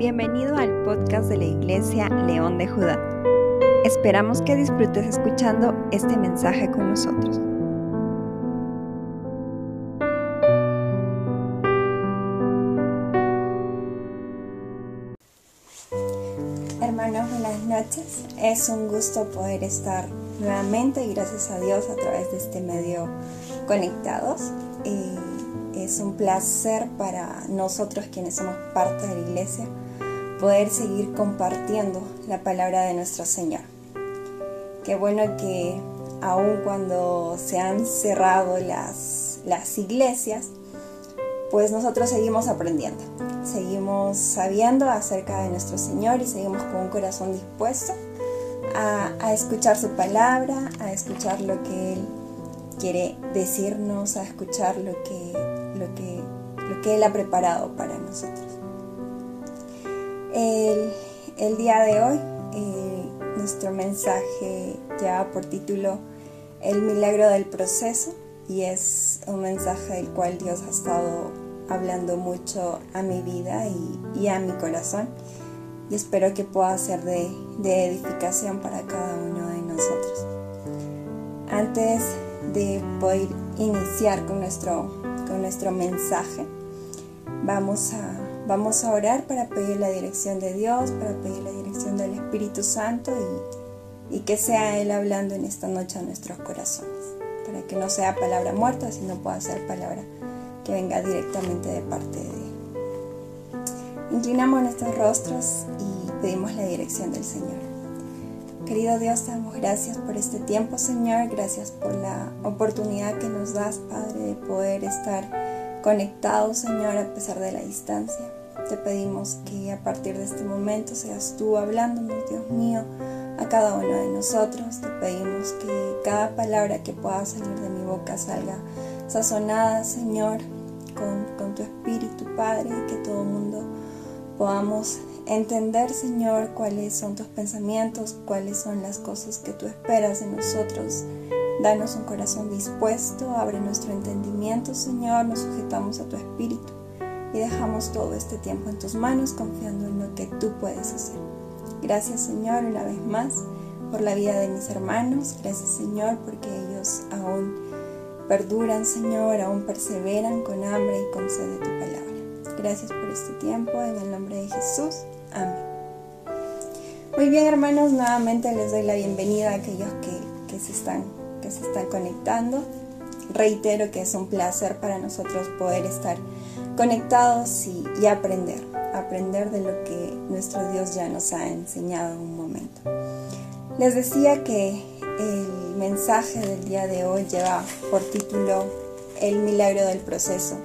Bienvenido al podcast de la Iglesia León de Judá. Esperamos que disfrutes escuchando este mensaje con nosotros. Hermanos, buenas noches. Es un gusto poder estar nuevamente y gracias a Dios a través de este medio conectados. Eh, es un placer para nosotros quienes somos parte de la iglesia poder seguir compartiendo la palabra de nuestro Señor. Qué bueno que aun cuando se han cerrado las, las iglesias, pues nosotros seguimos aprendiendo, seguimos sabiendo acerca de nuestro Señor y seguimos con un corazón dispuesto a, a escuchar su palabra, a escuchar lo que Él quiere decirnos, a escuchar lo que, lo que, lo que Él ha preparado para nosotros. El, día de hoy eh, nuestro mensaje lleva por título El milagro del proceso y es un mensaje del cual Dios ha estado hablando mucho a mi vida y, a mi corazón y espero que pueda ser de, edificación para cada uno de nosotros. Antes de poder iniciar con nuestro, con nuestro mensaje, vamos a Vamos a orar para pedir la dirección de Dios, para pedir la dirección del Espíritu Santo y, que sea Él hablando en esta noche a nuestros corazones, para que no sea palabra muerta, sino pueda ser palabra que venga directamente de parte de Él. Inclinamos nuestros rostros y pedimos la dirección del Señor. Querido Dios, damos gracias por este tiempo, Señor. Gracias por la oportunidad que nos das, Padre, de poder estar conectados, Señor, a pesar de la distancia. Te pedimos que a partir de este momento seas tú hablándonos, Dios mío, a cada uno de nosotros. Te pedimos que cada palabra que pueda salir de mi boca salga sazonada, Señor, con, con tu espíritu, Padre, que todo el mundo podamos entender, Señor, cuáles son tus pensamientos, cuáles son las cosas que tú esperas de nosotros. Danos un corazón dispuesto, abre nuestro entendimiento, Señor, nos sujetamos a tu espíritu y dejamos todo este tiempo en tus manos confiando en lo que tú puedes hacer. Gracias Señor una vez más por la vida de mis hermanos, gracias Señor porque ellos aún perduran Señor, aún perseveran con hambre y con sed de tu palabra. Gracias por este tiempo, en el nombre de Jesús. Amén. Muy bien hermanos, nuevamente les doy la bienvenida a aquellos que, se, están, que se están conectando. Reitero que es un placer para nosotros poder estar conectados y, aprender, aprender de lo que nuestro Dios ya nos ha enseñado en un momento. Les decía que el mensaje del día de hoy lleva por título El milagro del proceso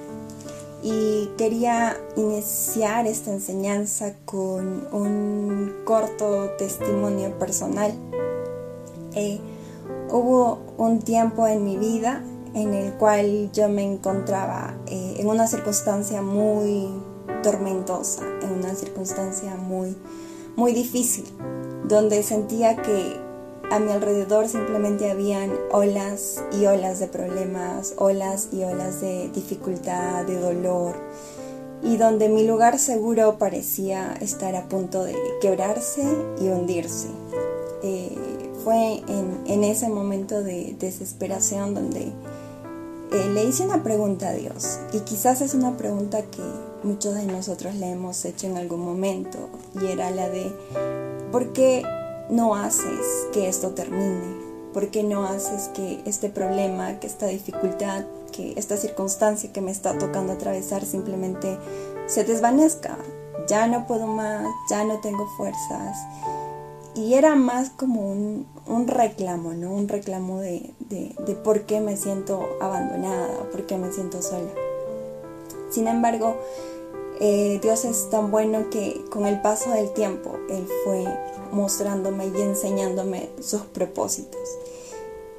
y quería iniciar esta enseñanza con un corto testimonio personal. Eh, hubo un tiempo en mi vida en el cual yo me encontraba eh, en una circunstancia muy tormentosa, en una circunstancia muy, muy difícil, donde sentía que a mi alrededor simplemente habían olas y olas de problemas, olas y olas de dificultad, de dolor, y donde mi lugar seguro parecía estar a punto de quebrarse y hundirse. Eh, fue en, en, ese momento de desesperación donde eh, le hice una pregunta a Dios y quizás es una pregunta que muchos de nosotros le hemos hecho en algún momento y era la de ¿por qué no haces que esto termine? ¿Por qué no haces que este problema, que esta dificultad, que esta circunstancia que me está tocando atravesar simplemente se desvanezca? Ya no puedo más, ya no tengo fuerzas y era más como un, reclamo, ¿no? Un reclamo de, por qué me siento abandonada, por qué me siento sola. Sin embargo, eh, Dios es tan bueno que con el paso del tiempo Él fue mostrándome y enseñándome sus propósitos.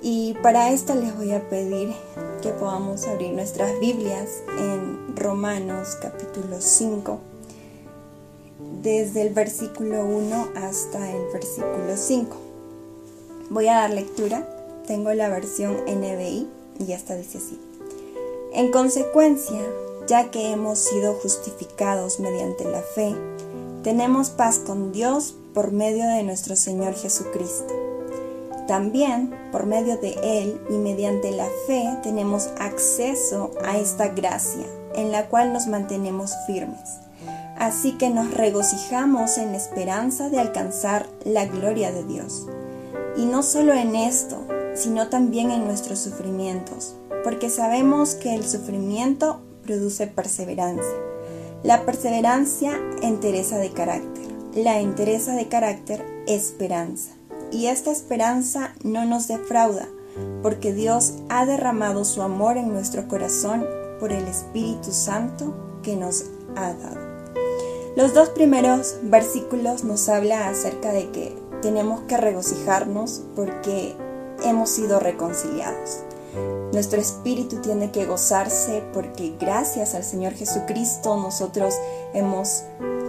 Y para esto les voy a pedir que podamos abrir nuestras Biblias en Romanos capítulo 5 desde el versículo 1 hasta el versículo 5. Voy a dar lectura, tengo la versión NBI y esta dice así. En consecuencia, ya que hemos sido justificados mediante la fe, tenemos paz con Dios por medio de nuestro Señor Jesucristo. También, por medio de Él y mediante la fe, tenemos acceso a esta gracia, en la cual nos mantenemos firmes. Así que nos regocijamos en la esperanza de alcanzar la gloria de Dios. Y no solo en esto, sino también en nuestros sufrimientos, porque sabemos que el sufrimiento produce perseverancia. La perseverancia entereza de carácter, la entereza de carácter esperanza. Y esta esperanza no nos defrauda, porque Dios ha derramado su amor en nuestro corazón por el Espíritu Santo que nos ha dado. Los dos primeros versículos nos habla acerca de que tenemos que regocijarnos porque hemos sido reconciliados. Nuestro espíritu tiene que gozarse porque gracias al Señor Jesucristo nosotros hemos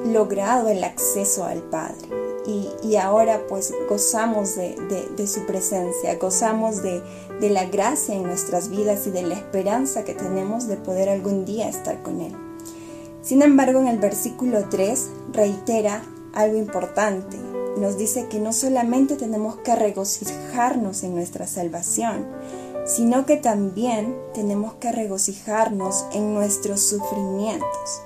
logrado el acceso al Padre. Y, ahora pues gozamos de, su presencia, gozamos de, de la gracia en nuestras vidas y de la esperanza que tenemos de poder algún día estar con Él. Sin embargo, en el versículo 3 reitera algo importante. Nos dice que no solamente tenemos que regocijarnos en nuestra salvación, sino que también tenemos que regocijarnos en nuestros sufrimientos.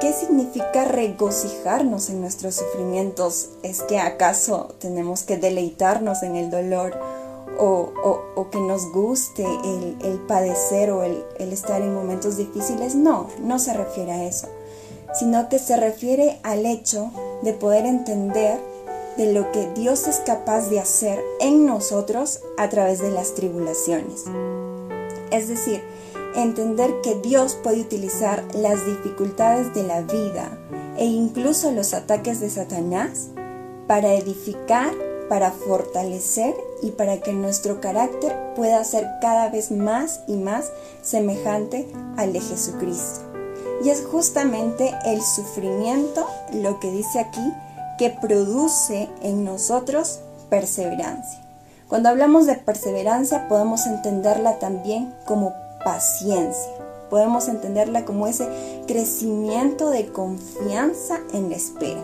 ¿Qué significa regocijarnos en nuestros sufrimientos? ¿Es que acaso tenemos que deleitarnos en el dolor o, que nos guste el, padecer o el, el estar en momentos difíciles. No, no se refiere a eso, sino que se refiere al hecho de poder entender de lo que Dios es capaz de hacer en nosotros a través de las tribulaciones. Es decir, entender que Dios puede utilizar las dificultades de la vida e incluso los ataques de Satanás para edificar para fortalecer y para que nuestro carácter pueda ser cada vez más y más semejante al de Jesucristo. Y es justamente el sufrimiento, lo que dice aquí, que produce en nosotros perseverancia. Cuando hablamos de perseverancia podemos entenderla también como paciencia. Podemos entenderla como ese crecimiento de confianza en la espera.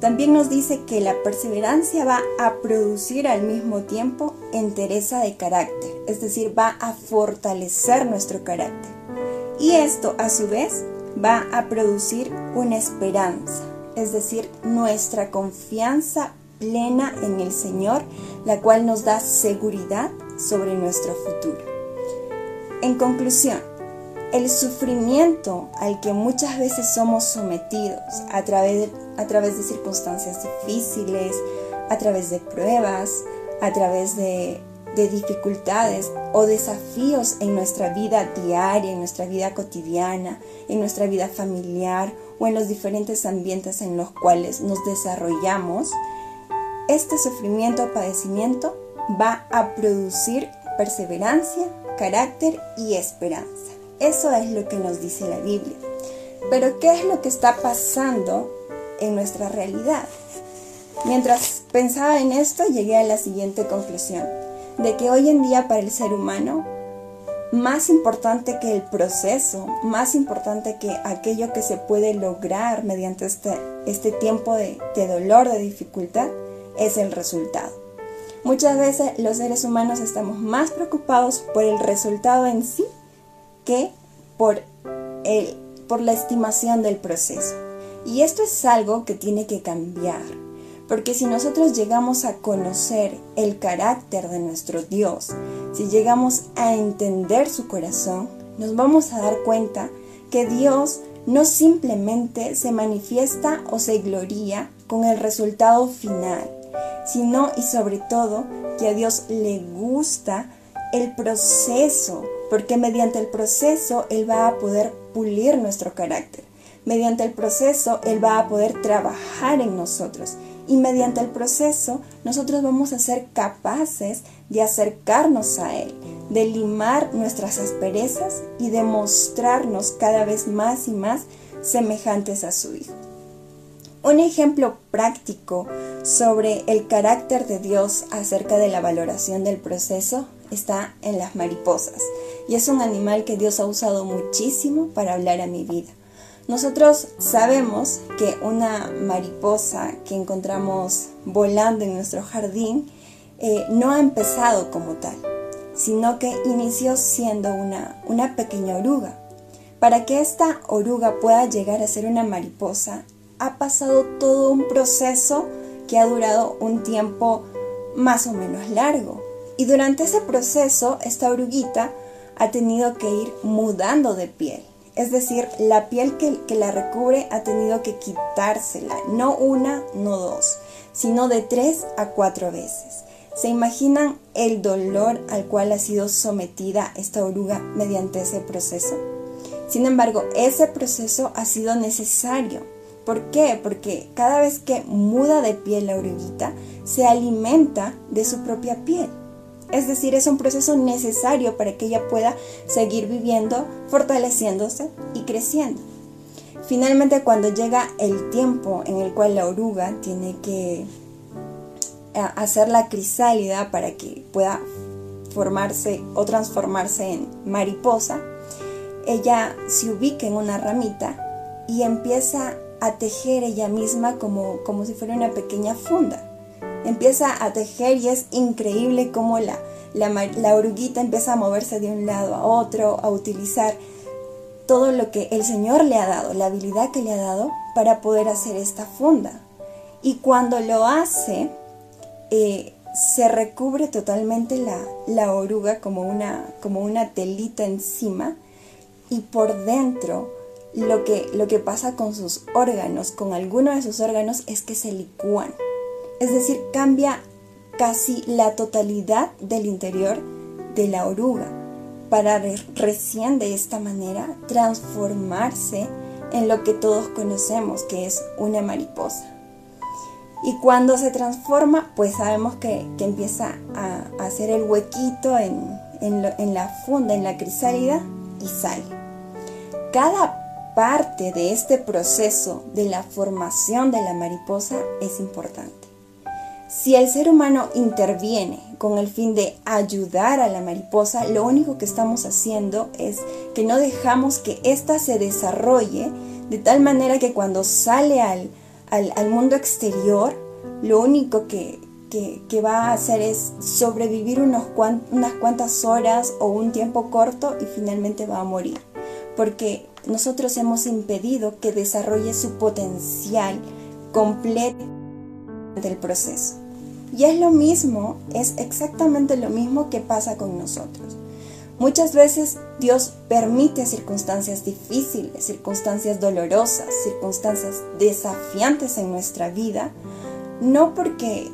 También nos dice que la perseverancia va a producir al mismo tiempo entereza de carácter, es decir, va a fortalecer nuestro carácter. Y esto a su vez va a producir una esperanza, es decir, nuestra confianza plena en el Señor, la cual nos da seguridad sobre nuestro futuro. En conclusión, el sufrimiento al que muchas veces somos sometidos a través, a través de circunstancias difíciles, a través de pruebas, a través de, de dificultades o desafíos en nuestra vida diaria, en nuestra vida cotidiana, en nuestra vida familiar o en los diferentes ambientes en los cuales nos desarrollamos, este sufrimiento o padecimiento va a producir perseverancia, carácter y esperanza. Eso es lo que nos dice la Biblia. Pero ¿qué es lo que está pasando en nuestra realidad? Mientras pensaba en esto, llegué a la siguiente conclusión, de que hoy en día para el ser humano, más importante que el proceso, más importante que aquello que se puede lograr mediante este, este tiempo de, de dolor, de dificultad, es el resultado. Muchas veces los seres humanos estamos más preocupados por el resultado en sí que por, el, por la estimación del proceso. Y esto es algo que tiene que cambiar, porque si nosotros llegamos a conocer el carácter de nuestro Dios, si llegamos a entender su corazón, nos vamos a dar cuenta que Dios no simplemente se manifiesta o se gloria con el resultado final, sino y sobre todo que a Dios le gusta el proceso porque mediante el proceso Él va a poder pulir nuestro carácter. Mediante el proceso Él va a poder trabajar en nosotros. Y mediante el proceso nosotros vamos a ser capaces de acercarnos a Él, de limar nuestras asperezas y de mostrarnos cada vez más y más semejantes a su Hijo. Un ejemplo práctico sobre el carácter de Dios acerca de la valoración del proceso está en las mariposas y es un animal que Dios ha usado muchísimo para hablar a mi vida. Nosotros sabemos que una mariposa que encontramos volando en nuestro jardín eh, no ha empezado como tal, sino que inició siendo una, una pequeña oruga. Para que esta oruga pueda llegar a ser una mariposa, ha pasado todo un proceso que ha durado un tiempo más o menos largo. Y durante ese proceso, esta oruguita ha tenido que ir mudando de piel. Es decir, la piel que, la recubre ha tenido que quitársela, no una, no dos, sino de tres a cuatro veces. ¿Se imaginan el dolor al cual ha sido sometida esta oruga mediante ese proceso? Sin embargo, ese proceso ha sido necesario. ¿Por qué? Porque cada vez que muda de piel la oruguita, se alimenta de su propia piel. Es decir, es un proceso necesario para que ella pueda seguir viviendo, fortaleciéndose y creciendo. Finalmente, cuando llega el tiempo en el cual la oruga tiene que hacer la crisálida para que pueda formarse o transformarse en mariposa, ella se ubica en una ramita y empieza a tejer ella misma como, como si fuera una pequeña funda. Empieza a tejer y es increíble cómo la, la, la oruguita empieza a moverse de un lado a otro, a utilizar todo lo que el Señor le ha dado, la habilidad que le ha dado para poder hacer esta funda. Y cuando lo hace, eh, se recubre totalmente la, oruga como una, como una telita encima y por dentro lo que, lo que pasa con sus órganos, con alguno de sus órganos, es que se licúan. Es decir, cambia casi la totalidad del interior de la oruga para recién de esta manera transformarse en lo que todos conocemos que es una mariposa. Y cuando se transforma, pues sabemos que, empieza a, hacer el huequito en, en la funda, en la crisálida, y sale. Cada parte de este proceso de la formación de la mariposa es importante. Si el ser humano interviene con el fin de ayudar a la mariposa, lo único que estamos haciendo es que no dejamos que ésta se desarrolle de tal manera que cuando sale al, al, mundo exterior, lo único que, va a hacer es sobrevivir unas cuantas horas o un tiempo corto y finalmente va a morir. Porque nosotros hemos impedido que desarrolle su potencial completo del proceso. Y es lo mismo, es exactamente lo mismo que pasa con nosotros. Muchas veces Dios permite circunstancias difíciles, circunstancias dolorosas, circunstancias desafiantes en nuestra vida, no porque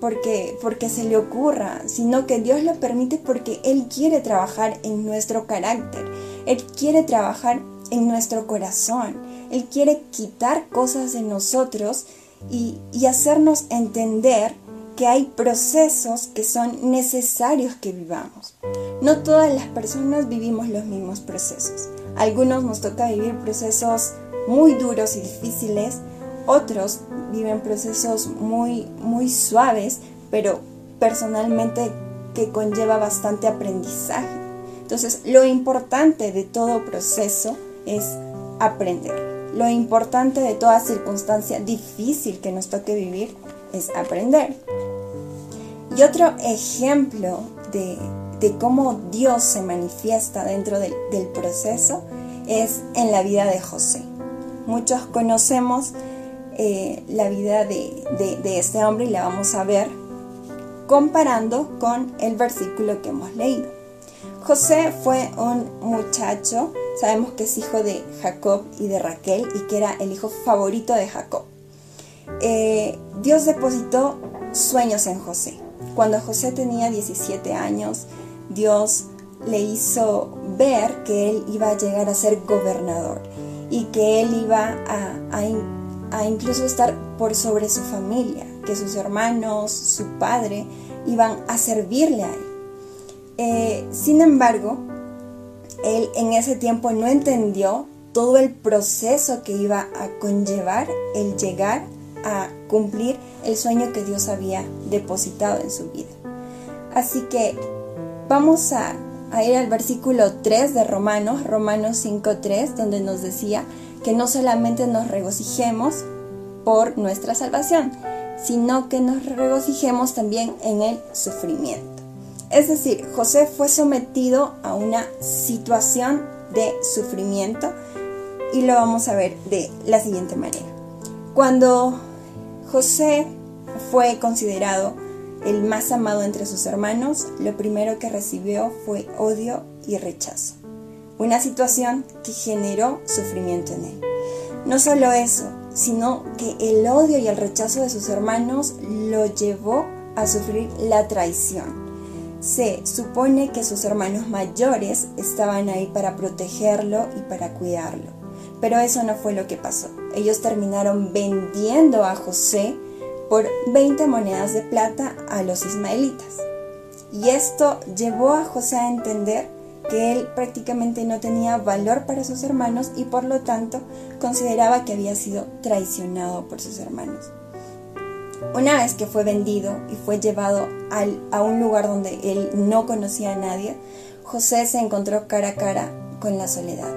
porque porque se le ocurra, sino que Dios lo permite porque él quiere trabajar en nuestro carácter, él quiere trabajar en nuestro corazón, él quiere quitar cosas de nosotros y, hacernos entender que hay procesos que son necesarios que vivamos. No todas las personas vivimos los mismos procesos. algunos nos toca vivir procesos muy duros y difíciles, otros viven procesos muy, muy suaves, pero personalmente que conlleva bastante aprendizaje. Entonces, lo importante de todo proceso es aprender. Lo importante de toda circunstancia difícil que nos toque vivir es aprender. Y otro ejemplo de, cómo Dios se manifiesta dentro del, proceso es en la vida de José. Muchos conocemos eh, la vida de, de, este hombre y la vamos a ver comparando con el versículo que hemos leído. José fue un muchacho, sabemos que es hijo de Jacob y de Raquel y que era el hijo favorito de Jacob. Eh, Dios depositó sueños en José. Cuando José tenía 17 años, Dios le hizo ver que él iba a llegar a ser gobernador y que él iba a, incluso estar por sobre su familia, que sus hermanos, su padre, iban a servirle a él. Eh, sin embargo, él en ese tiempo no entendió todo el proceso que iba a conllevar el llegar a cumplir el sueño que Dios había depositado en su vida. Así que vamos a, a ir al versículo 3 de Romanos, Romanos 5.3, donde nos decía que no solamente nos regocijemos por nuestra salvación, sino que nos regocijemos también en el sufrimiento. Es decir, José fue sometido a una situación de sufrimiento y lo vamos a ver de la siguiente manera. Cuando José fue considerado el más amado entre sus hermanos, lo primero que recibió fue odio y rechazo. Una situación que generó sufrimiento en él. No solo eso, sino que el odio y el rechazo de sus hermanos lo llevó a sufrir la traición. Se supone que sus hermanos mayores estaban ahí para protegerlo y para cuidarlo, pero eso no fue lo que pasó. Ellos terminaron vendiendo a José por 20 monedas de plata a los ismaelitas. Y esto llevó a José a entender que él prácticamente no tenía valor para sus hermanos y por lo tanto consideraba que había sido traicionado por sus hermanos. Una vez que fue vendido y fue llevado a un lugar donde él no conocía a nadie, José se encontró cara a cara con la soledad.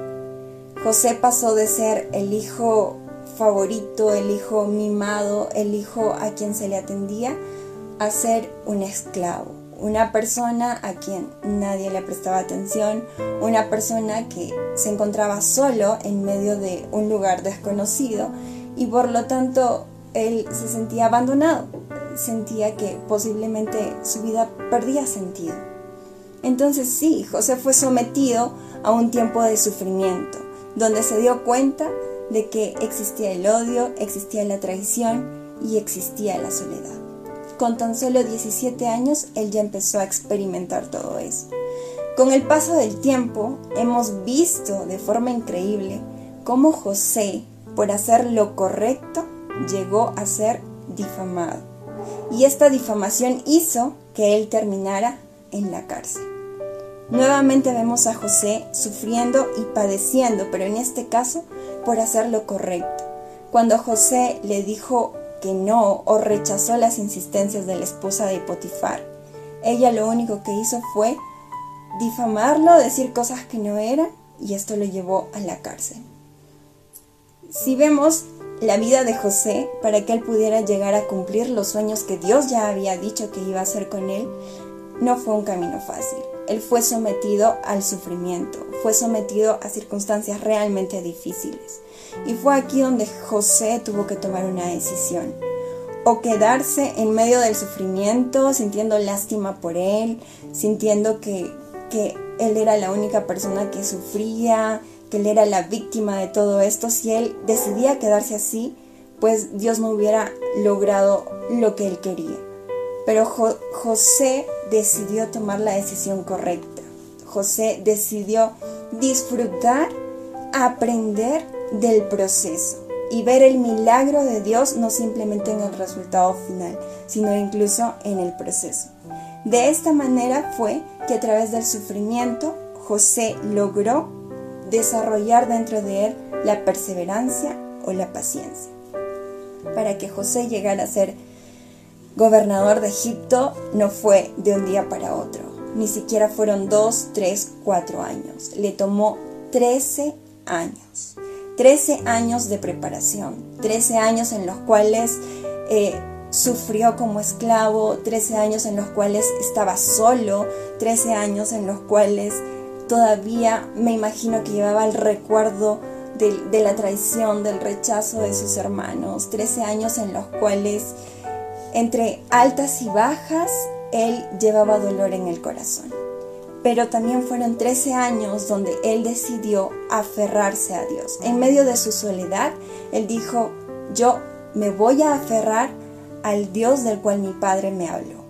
José pasó de ser el hijo favorito, el hijo mimado, el hijo a quien se le atendía, a ser un esclavo una persona a quien nadie le prestaba atención, una persona que se encontraba solo en medio de un lugar desconocido y por lo tanto él se sentía abandonado, sentía que posiblemente su vida perdía sentido. Entonces sí, José fue sometido a un tiempo de sufrimiento, donde se dio cuenta de que existía el odio, existía la traición y existía la soledad. Con tan solo 17 años, él ya empezó a experimentar todo eso. Con el paso del tiempo, hemos visto de forma increíble cómo José, por hacer lo correcto, llegó a ser difamado. Y esta difamación hizo que él terminara en la cárcel. Nuevamente vemos a José sufriendo y padeciendo, pero en este caso por hacer lo correcto. Cuando José le dijo que no o rechazó las insistencias de la esposa de Potifar. Ella lo único que hizo fue difamarlo, decir cosas que no eran y esto lo llevó a la cárcel. Si vemos la vida de José para que él pudiera llegar a cumplir los sueños que Dios ya había dicho que iba a hacer con él, no fue un camino fácil. Él fue sometido al sufrimiento, fue sometido a circunstancias realmente difíciles. Y fue aquí donde José tuvo que tomar una decisión. O quedarse en medio del sufrimiento, sintiendo lástima por él, sintiendo que, que él era la única persona que sufría, que él era la víctima de todo esto. Si él decidía quedarse así, pues Dios no hubiera logrado lo que él quería. Pero José decidió tomar la decisión correcta. José decidió disfrutar, aprender del proceso y ver el milagro de Dios no simplemente en el resultado final, sino incluso en el proceso. De esta manera fue que a través del sufrimiento José logró desarrollar dentro de él la perseverancia o la paciencia. Para que José llegara a ser gobernador de Egipto no fue de un día para otro, ni siquiera fueron dos, tres, cuatro años, le tomó trece años. 13 años de preparación, 13 años en los cuales eh, sufrió como esclavo, 13 años en los cuales estaba solo, 13 años en los cuales todavía me imagino que llevaba el recuerdo de, la traición, del rechazo de sus hermanos, 13 años en los cuales entre altas y bajas él llevaba dolor en el corazón pero también fueron 13 años donde él decidió aferrarse a Dios. En medio de su soledad, él dijo, yo me voy a aferrar al Dios del cual mi padre me habló.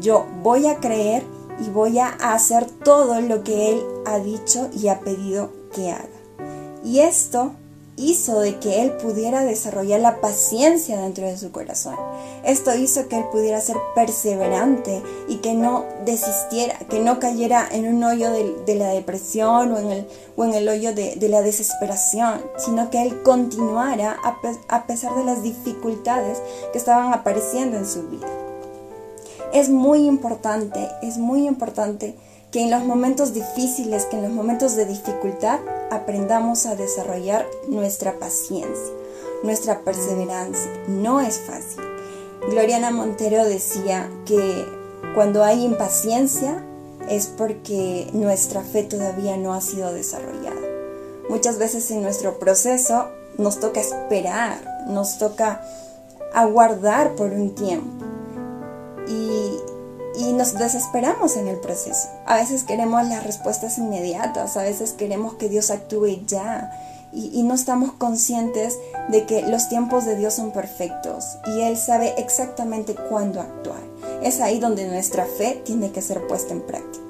Yo voy a creer y voy a hacer todo lo que él ha dicho y ha pedido que haga. Y esto hizo de que él pudiera desarrollar la paciencia dentro de su corazón. Esto hizo que él pudiera ser perseverante y que no desistiera, que no cayera en un hoyo de, la depresión o en el, hoyo de, la desesperación, sino que él continuara a pesar de las dificultades que estaban apareciendo en su vida. Es muy importante, es muy importante que en los momentos difíciles, que en los momentos de dificultad, aprendamos a desarrollar nuestra paciencia, nuestra perseverancia. No es fácil. Gloriana Montero decía que cuando hay impaciencia es porque nuestra fe todavía no ha sido desarrollada. Muchas veces en nuestro proceso nos toca esperar, nos toca aguardar por un tiempo y, nos desesperamos en el proceso. A veces queremos las respuestas inmediatas, a veces queremos que Dios actúe ya y, no estamos conscientes de que los tiempos de Dios son perfectos y Él sabe exactamente cuándo actuar. Es ahí donde nuestra fe tiene que ser puesta en práctica.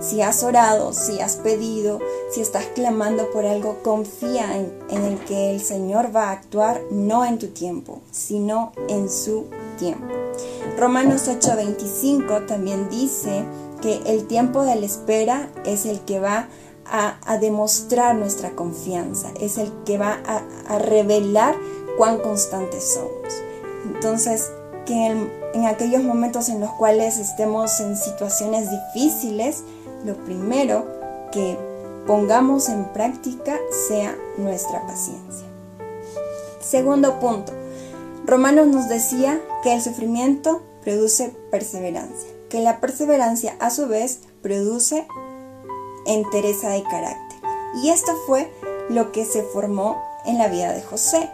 Si has orado, si has pedido, si estás clamando por algo, confía en, el que el Señor va a actuar no en tu tiempo, sino en su tiempo. Romanos 8:25 también dice que el tiempo de la espera es el que va a, demostrar nuestra confianza, es el que va a, revelar cuán constantes somos. Entonces, que en, en aquellos momentos en los cuales estemos en situaciones difíciles, lo primero que pongamos en práctica sea nuestra paciencia. Segundo punto, Romanos nos decía que el sufrimiento produce perseverancia, que la perseverancia a su vez produce entereza de carácter. Y esto fue lo que se formó en la vida de José.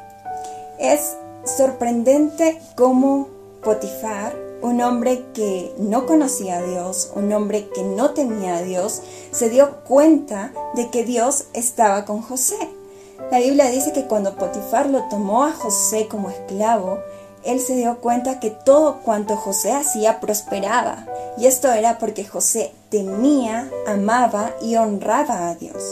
Es sorprendente cómo Potifar, un hombre que no conocía a Dios, un hombre que no tenía a Dios, se dio cuenta de que Dios estaba con José. La Biblia dice que cuando Potifar lo tomó a José como esclavo, él se dio cuenta que todo cuanto José hacía prosperaba, y esto era porque José temía, amaba y honraba a Dios.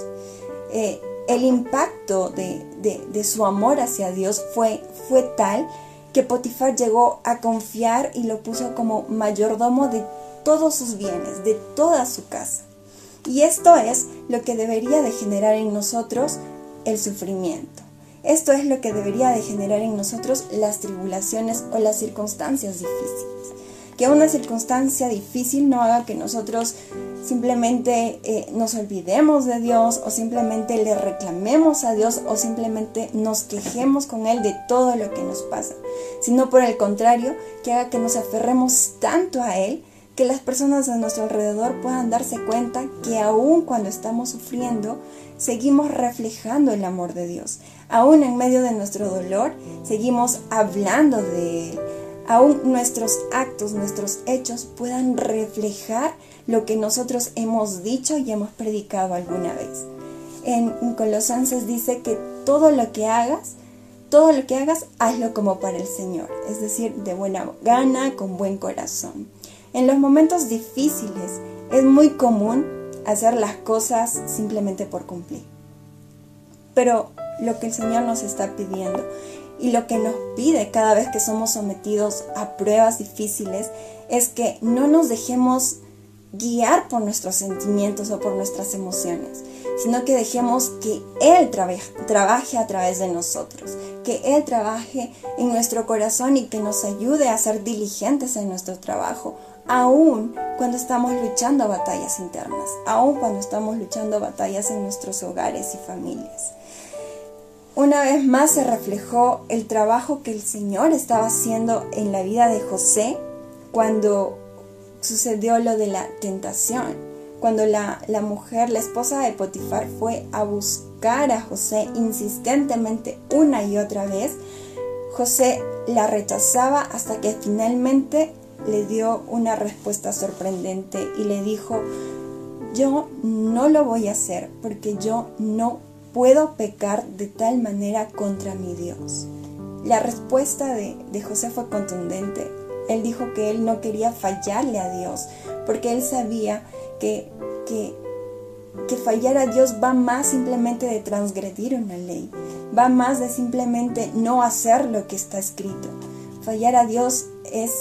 Eh, el impacto de, su amor hacia Dios fue, fue tal que Potifar llegó a confiar y lo puso como mayordomo de todos sus bienes, de toda su casa. Y esto es lo que debería de generar en nosotros el sufrimiento. Esto es lo que debería de generar en nosotros las tribulaciones o las circunstancias difíciles. Que una circunstancia difícil no haga que nosotros simplemente eh, nos olvidemos de Dios o simplemente le reclamemos a Dios o simplemente nos quejemos con Él de todo lo que nos pasa, sino por el contrario, que haga que nos aferremos tanto a Él que las personas a nuestro alrededor puedan darse cuenta que aun cuando estamos sufriendo, seguimos reflejando el amor de Dios. Aún en medio de nuestro dolor, seguimos hablando de Él. Aún nuestros actos, nuestros hechos puedan reflejar lo que nosotros hemos dicho y hemos predicado alguna vez. En Colosenses dice que todo lo que hagas, todo lo que hagas, hazlo como para el Señor, es decir, de buena gana, con buen corazón. En los momentos difíciles es muy común hacer las cosas simplemente por cumplir. Pero lo que el Señor nos está pidiendo y lo que nos pide cada vez que somos sometidos a pruebas difíciles es que no nos dejemos guiar por nuestros sentimientos o por nuestras emociones, sino que dejemos que Él trabaje a través de nosotros, que Él trabaje en nuestro corazón y que nos ayude a ser diligentes en nuestro trabajo, aún cuando estamos luchando batallas internas, aún cuando estamos luchando batallas en nuestros hogares y familias. Una vez más se reflejó el trabajo que el Señor estaba haciendo en la vida de José cuando sucedió lo de la tentación, cuando la, la mujer, la esposa de Potifar, fue a buscar a José insistentemente una y otra vez. José la rechazaba hasta que finalmente le dio una respuesta sorprendente y le dijo, yo no lo voy a hacer porque yo no puedo pecar de tal manera contra mi Dios. La respuesta de, José fue contundente. Él dijo que él no quería fallarle a Dios porque él sabía que, que, que fallar a Dios va más simplemente de transgredir una ley, va más de simplemente no hacer lo que está escrito. Fallar a Dios es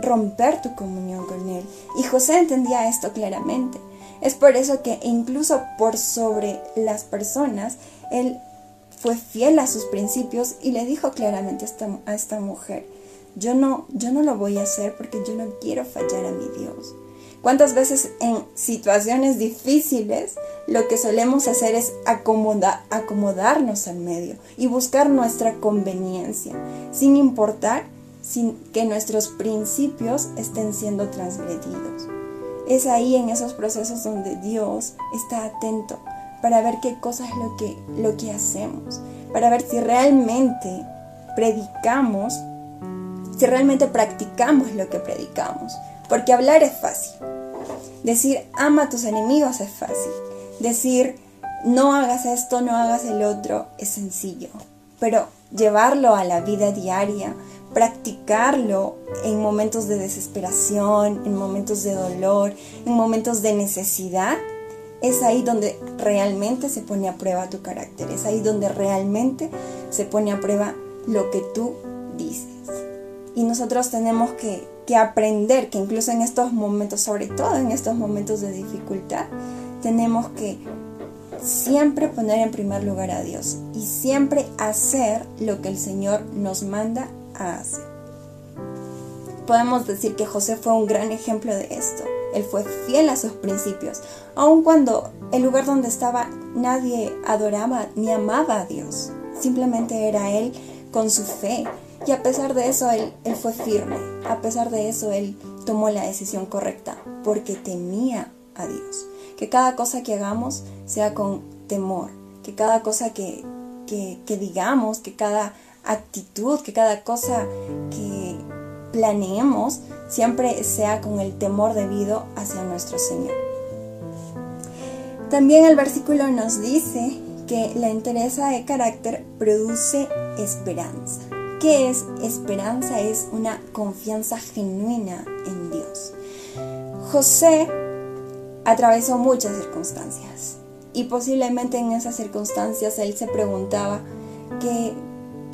romper tu comunión con Él. Y José entendía esto claramente. Es por eso que incluso por sobre las personas, Él fue fiel a sus principios y le dijo claramente a esta, mujer, yo no, yo no lo voy a hacer porque yo no quiero fallar a mi Dios. ¿Cuántas veces en situaciones difíciles lo que solemos hacer es acomodarnos al medio y buscar nuestra conveniencia, sin importar sin que nuestros principios estén siendo transgredidos? Es ahí en esos procesos donde Dios está atento para ver qué cosa es lo que, lo que hacemos, para ver si realmente predicamos, si realmente practicamos lo que predicamos. Porque hablar es fácil. Decir ama a tus enemigos es fácil. Decir no hagas esto, no hagas el otro es sencillo. Pero llevarlo a la vida diaria, practicarlo en momentos de desesperación, en momentos de dolor, en momentos de necesidad, es ahí donde realmente se pone a prueba tu carácter, es ahí donde realmente se pone a prueba lo que tú dices. Y nosotros tenemos que, aprender que incluso en estos momentos, sobre todo en estos momentos de dificultad, tenemos que siempre poner en primer lugar a Dios y siempre hacer lo que el Señor nos manda a hacer. Podemos decir que José fue un gran ejemplo de esto. Él fue fiel a sus principios, aun cuando el lugar donde estaba nadie adoraba ni amaba a Dios. Simplemente era él con su fe. Y a pesar de eso, él, él fue firme. A pesar de eso, él tomó la decisión correcta porque temía a Dios. Que cada cosa que hagamos sea con temor. Que cada cosa que, que digamos, que cada actitud, que cada cosa que planeemos siempre sea con el temor debido hacia nuestro Señor. También el versículo nos dice que la entereza de carácter produce esperanza. ¿Qué es esperanza? Es una confianza genuina en Dios. José atravesó muchas circunstancias y posiblemente en esas circunstancias él se preguntaba qué,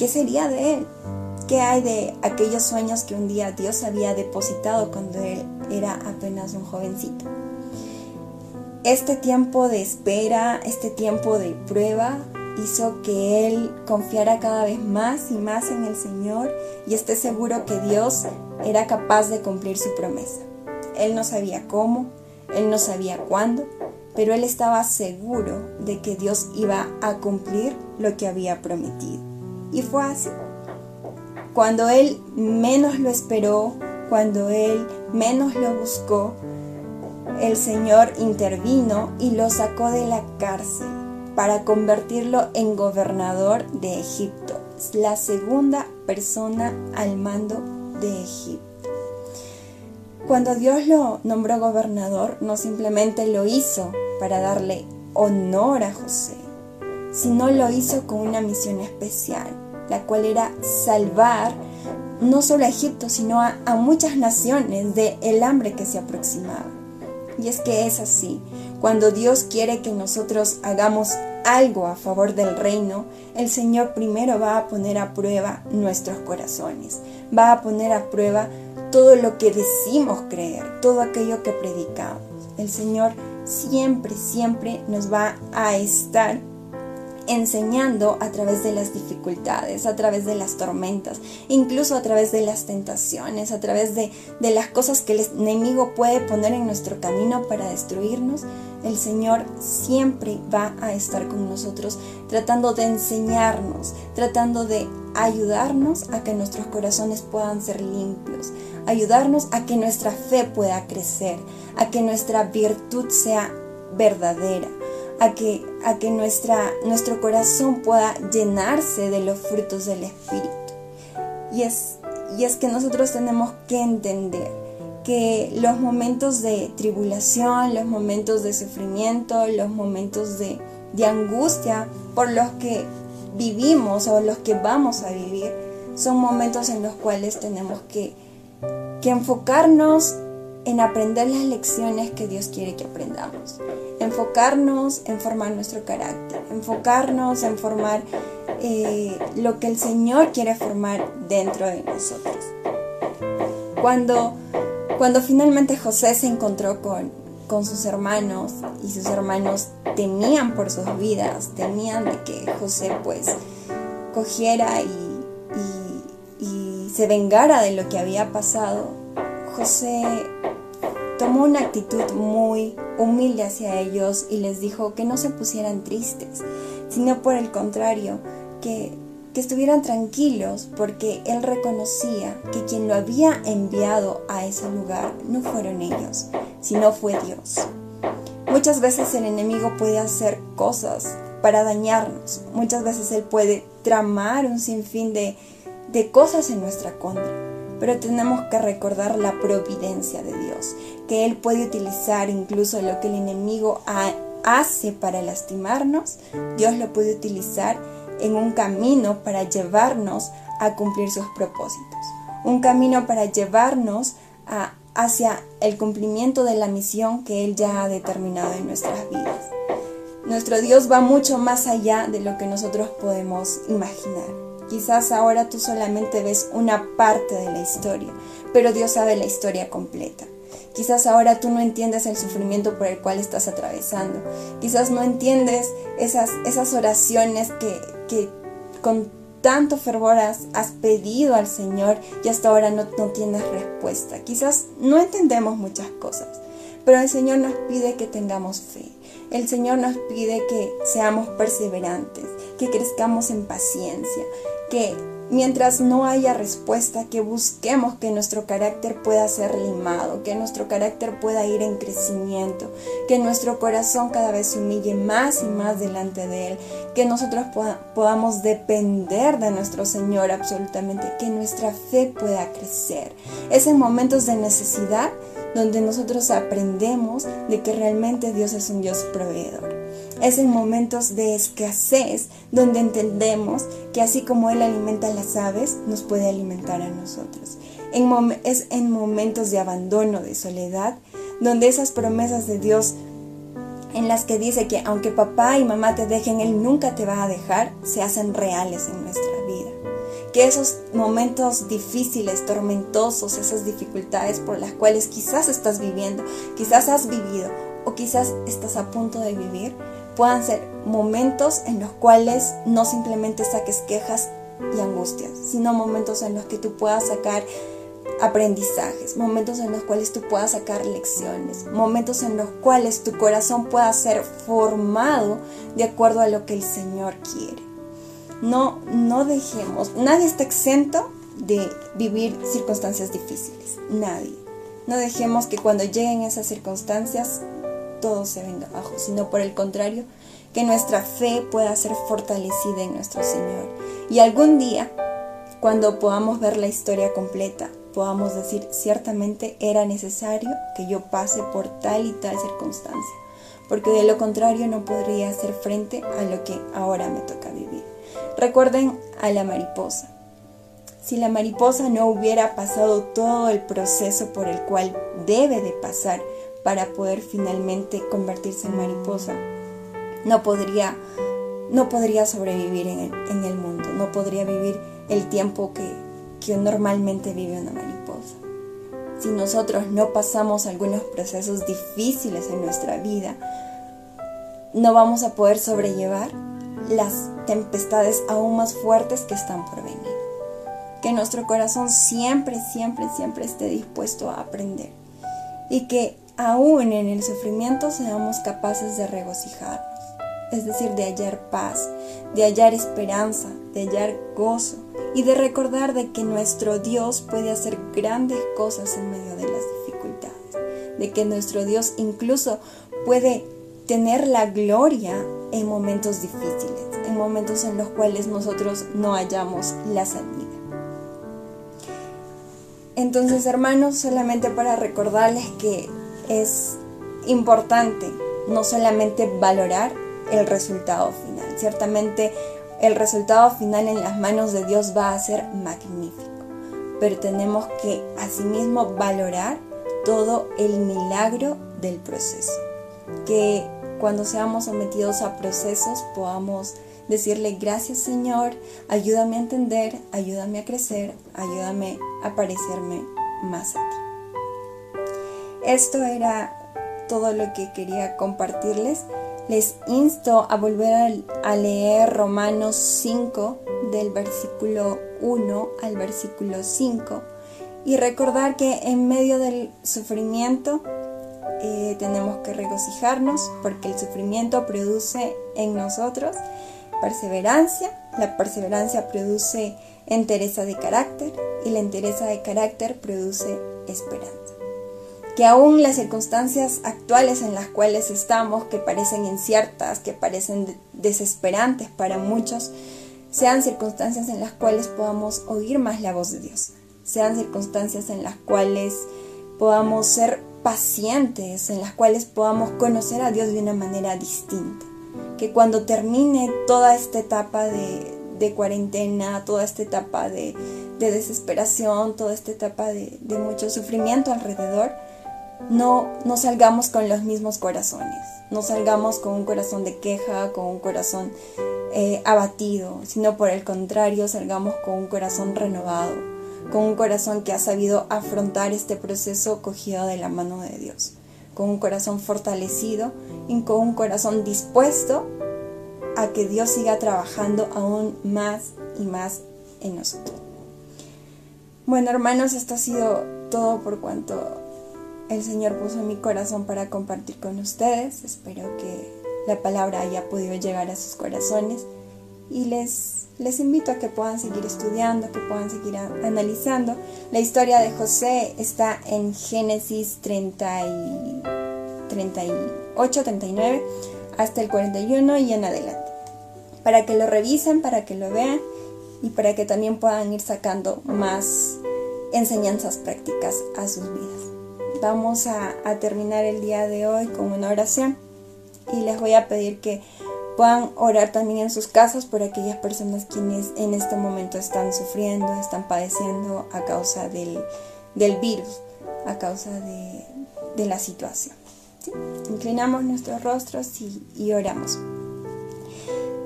qué sería de él, qué hay de aquellos sueños que un día Dios había depositado cuando él era apenas un jovencito. Este tiempo de espera, este tiempo de prueba, hizo que él confiara cada vez más y más en el Señor y esté seguro que Dios era capaz de cumplir su promesa. Él no sabía cómo, él no sabía cuándo, pero él estaba seguro de que Dios iba a cumplir lo que había prometido. Y fue así. Cuando él menos lo esperó, cuando él menos lo buscó, el Señor intervino y lo sacó de la cárcel para convertirlo en gobernador de Egipto, la segunda persona al mando de Egipto. Cuando Dios lo nombró gobernador, no simplemente lo hizo para darle honor a José, sino lo hizo con una misión especial, la cual era salvar no solo a Egipto, sino a, muchas naciones del el hambre que se aproximaba. Y es que es así. Cuando Dios quiere que nosotros hagamos algo a favor del reino, el Señor primero va a poner a prueba nuestros corazones, va a poner a prueba todo lo que decimos creer, todo aquello que predicamos. El Señor siempre, siempre nos va a estar enseñando a través de las dificultades, a través de las tormentas, incluso a través de las tentaciones, a través de, las cosas que el enemigo puede poner en nuestro camino para destruirnos, el Señor siempre va a estar con nosotros tratando de enseñarnos, tratando de ayudarnos a que nuestros corazones puedan ser limpios, ayudarnos a que nuestra fe pueda crecer, a que nuestra virtud sea verdadera a que, a que nuestra, nuestro corazón pueda llenarse de los frutos del Espíritu. Y es, y es que nosotros tenemos que entender que los momentos de tribulación, los momentos de sufrimiento, los momentos de, de angustia por los que vivimos o los que vamos a vivir, son momentos en los cuales tenemos que, que enfocarnos en aprender las lecciones que Dios quiere que aprendamos. Enfocarnos en formar nuestro carácter, enfocarnos en formar eh, lo que el Señor quiere formar dentro de nosotros. Cuando, cuando finalmente José se encontró con, con sus hermanos y sus hermanos temían por sus vidas, temían de que José pues cogiera y, y, y se vengara de lo que había pasado, José tomó una actitud muy humilde hacia ellos y les dijo que no se pusieran tristes, sino por el contrario, que, que estuvieran tranquilos porque él reconocía que quien lo había enviado a ese lugar no fueron ellos, sino fue Dios. Muchas veces el enemigo puede hacer cosas para dañarnos, muchas veces él puede tramar un sinfín de, de cosas en nuestra contra. Pero tenemos que recordar la providencia de Dios, que Él puede utilizar incluso lo que el enemigo hace para lastimarnos, Dios lo puede utilizar en un camino para llevarnos a cumplir sus propósitos, un camino para llevarnos hacia el cumplimiento de la misión que Él ya ha determinado en nuestras vidas. Nuestro Dios va mucho más allá de lo que nosotros podemos imaginar. Quizás ahora tú solamente ves una parte de la historia, pero Dios sabe la historia completa. Quizás ahora tú no entiendes el sufrimiento por el cual estás atravesando. Quizás no entiendes esas, esas oraciones que, que con tanto fervor has, pedido al Señor y hasta ahora no, no tienes respuesta. Quizás no entendemos muchas cosas, pero el Señor nos pide que tengamos fe. El Señor nos pide que seamos perseverantes, que crezcamos en paciencia, que mientras no haya respuesta, que busquemos que nuestro carácter pueda ser limado, que nuestro carácter pueda ir en crecimiento, que nuestro corazón cada vez se humille más y más delante de Él, que nosotros podamos depender de nuestro Señor absolutamente, que nuestra fe pueda crecer. Es en momentos de necesidad donde nosotros aprendemos de que realmente Dios es un Dios proveedor. Es en momentos de escasez donde entendemos que así como Él alimenta a las aves, nos puede alimentar a nosotros. es en momentos de abandono, de soledad, donde esas promesas de Dios en las que dice que aunque papá y mamá te dejen, Él nunca te va a dejar, se hacen reales en nuestra vida que esos momentos difíciles, tormentosos, esas dificultades por las cuales quizás estás viviendo, quizás has vivido o quizás estás a punto de vivir, puedan ser momentos en los cuales no simplemente saques quejas y angustias, sino momentos en los que tú puedas sacar aprendizajes, momentos en los cuales tú puedas sacar lecciones, momentos en los cuales tu corazón pueda ser formado de acuerdo a lo que el Señor quiere. No, no dejemos, nadie está exento de vivir circunstancias difíciles, nadie. No dejemos que cuando lleguen esas circunstancias todo se venga abajo, sino por el contrario, que nuestra fe pueda ser fortalecida en nuestro Señor. Y algún día, cuando podamos ver la historia completa, podamos decir, ciertamente era necesario que yo pase por tal y tal circunstancia, porque de lo contrario no podría hacer frente a lo que ahora me toca vivir. Recuerden a la mariposa. Si la mariposa no hubiera pasado todo el proceso por el cual debe de pasar para poder finalmente convertirse en mariposa, no podría, no podría sobrevivir en el, en el mundo, no podría vivir el tiempo que, que normalmente vive una mariposa. Si nosotros no pasamos algunos procesos difíciles en nuestra vida, no vamos a poder sobrellevar las tempestades aún más fuertes que están por venir. Que nuestro corazón siempre, siempre, siempre esté dispuesto a aprender. Y que aún en el sufrimiento seamos capaces de regocijarnos. Es decir, de hallar paz, de hallar esperanza, de hallar gozo y de recordar de que nuestro Dios puede hacer grandes cosas en medio de las dificultades. De que nuestro Dios incluso puede tener la gloria en momentos difíciles, en momentos en los cuales nosotros no hallamos la salida. Entonces, hermanos, solamente para recordarles que es importante no solamente valorar el resultado final, ciertamente el resultado final en las manos de Dios va a ser magnífico, pero tenemos que asimismo valorar todo el milagro del proceso, que cuando seamos sometidos a procesos podamos decirle gracias Señor, ayúdame a entender, ayúdame a crecer, ayúdame a parecerme más a ti. Esto era todo lo que quería compartirles. Les insto a volver a, leer Romanos 5 del versículo 1 al versículo 5 y recordar que en medio del sufrimiento eh, tenemos que regocijarnos porque el sufrimiento produce en nosotros perseverancia, la perseverancia produce entereza de carácter y la entereza de carácter produce esperanza. Que aún las circunstancias actuales en las cuales estamos, que parecen inciertas, que parecen desesperantes para muchos, sean circunstancias en las cuales podamos oír más la voz de Dios, sean circunstancias en las cuales podamos ser pacientes, en las cuales podamos conocer a Dios de una manera distinta. Que cuando termine toda esta etapa de, cuarentena, toda esta etapa de, desesperación, toda esta etapa de, mucho sufrimiento alrededor, no, no salgamos con los mismos corazones, no salgamos con un corazón de queja, con un corazón eh, abatido, sino por el contrario, salgamos con un corazón renovado, con un corazón que ha sabido afrontar este proceso cogido de la mano de Dios, con un corazón fortalecido y con un corazón dispuesto a que Dios siga trabajando aún más y más en nosotros. Bueno, hermanos, esto ha sido todo por cuanto el Señor puso en mi corazón para compartir con ustedes. Espero que la palabra haya podido llegar a sus corazones y les, les invito a que puedan seguir estudiando, que puedan seguir analizando. La historia de José está en Génesis 30 y 38, 39 hasta el 41 y en adelante. Para que lo revisen, para que lo vean y para que también puedan ir sacando más enseñanzas prácticas a sus vidas. Vamos a, terminar el día de hoy con una oración y les voy a pedir que puedan orar también en sus casas por aquellas personas quienes en este momento están sufriendo, están padeciendo a causa del, virus, a causa de, la situación. Inclinamos nuestros rostros y, y oramos.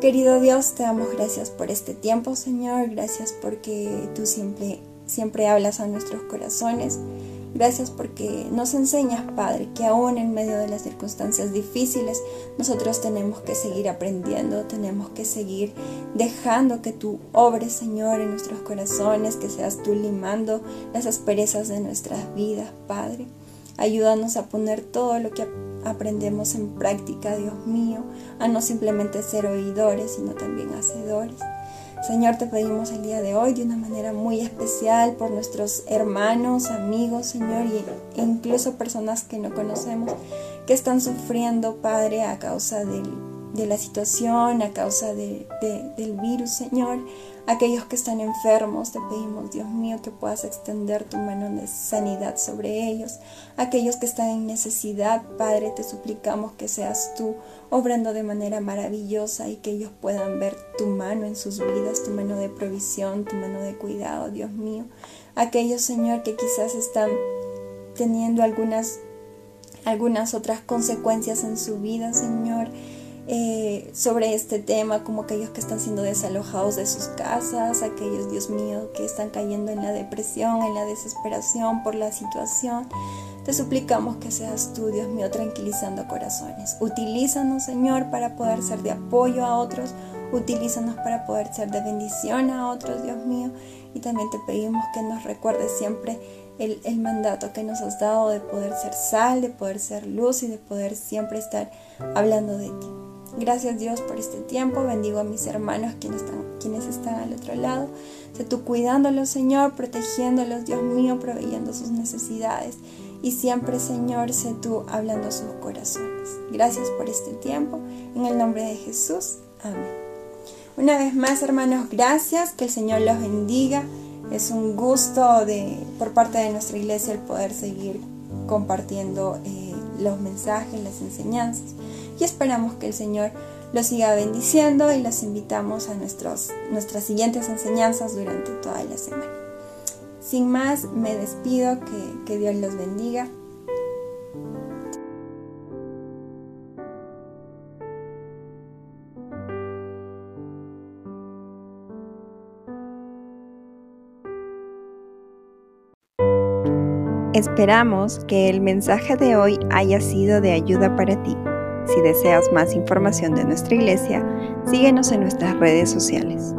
Querido Dios, te damos gracias por este tiempo, Señor. Gracias porque tú siempre, siempre hablas a nuestros corazones. Gracias porque nos enseñas, Padre, que aún en medio de las circunstancias difíciles nosotros tenemos que seguir aprendiendo, tenemos que seguir dejando que tú obres, Señor, en nuestros corazones, que seas tú limando las asperezas de nuestras vidas, Padre. Ayúdanos a poner todo lo que aprendemos en práctica, Dios mío, a no simplemente ser oidores, sino también hacedores. Señor, te pedimos el día de hoy de una manera muy especial por nuestros hermanos, amigos, Señor, e incluso personas que no conocemos, que están sufriendo, Padre, a causa de la situación, a causa del virus, Señor aquellos que están enfermos, te pedimos, Dios mío, que puedas extender tu mano de sanidad sobre ellos. Aquellos que están en necesidad, Padre, te suplicamos que seas tú obrando de manera maravillosa y que ellos puedan ver tu mano en sus vidas, tu mano de provisión, tu mano de cuidado, Dios mío. Aquellos, Señor, que quizás están teniendo algunas algunas otras consecuencias en su vida, Señor. Eh, sobre este tema, como aquellos que están siendo desalojados de sus casas, aquellos, Dios mío, que están cayendo en la depresión, en la desesperación por la situación. Te suplicamos que seas tú, Dios mío, tranquilizando corazones. Utilízanos, Señor, para poder ser de apoyo a otros. Utilízanos para poder ser de bendición a otros, Dios mío. Y también te pedimos que nos recuerdes siempre el, el, mandato que nos has dado de poder ser sal, de poder ser luz y de poder siempre estar hablando de ti. Gracias Dios por este tiempo. Bendigo a mis hermanos quienes están, quienes están al otro lado. Sé tú cuidándolos, Señor, protegiéndolos, Dios mío, proveyendo sus necesidades. Y siempre, Señor, sé tú hablando sus corazones. Gracias por este tiempo. En el nombre de Jesús. Amén. Una vez más, hermanos, gracias. Que el Señor los bendiga. Es un gusto de, por parte de nuestra iglesia el poder seguir compartiendo eh, los mensajes, las enseñanzas y esperamos que el Señor los siga bendiciendo y los invitamos a nuestros, nuestras siguientes enseñanzas durante toda la semana. Sin más, me despido, que, que Dios los bendiga. Esperamos que el mensaje de hoy haya sido de ayuda para ti. Si deseas más información de nuestra iglesia, síguenos en nuestras redes sociales.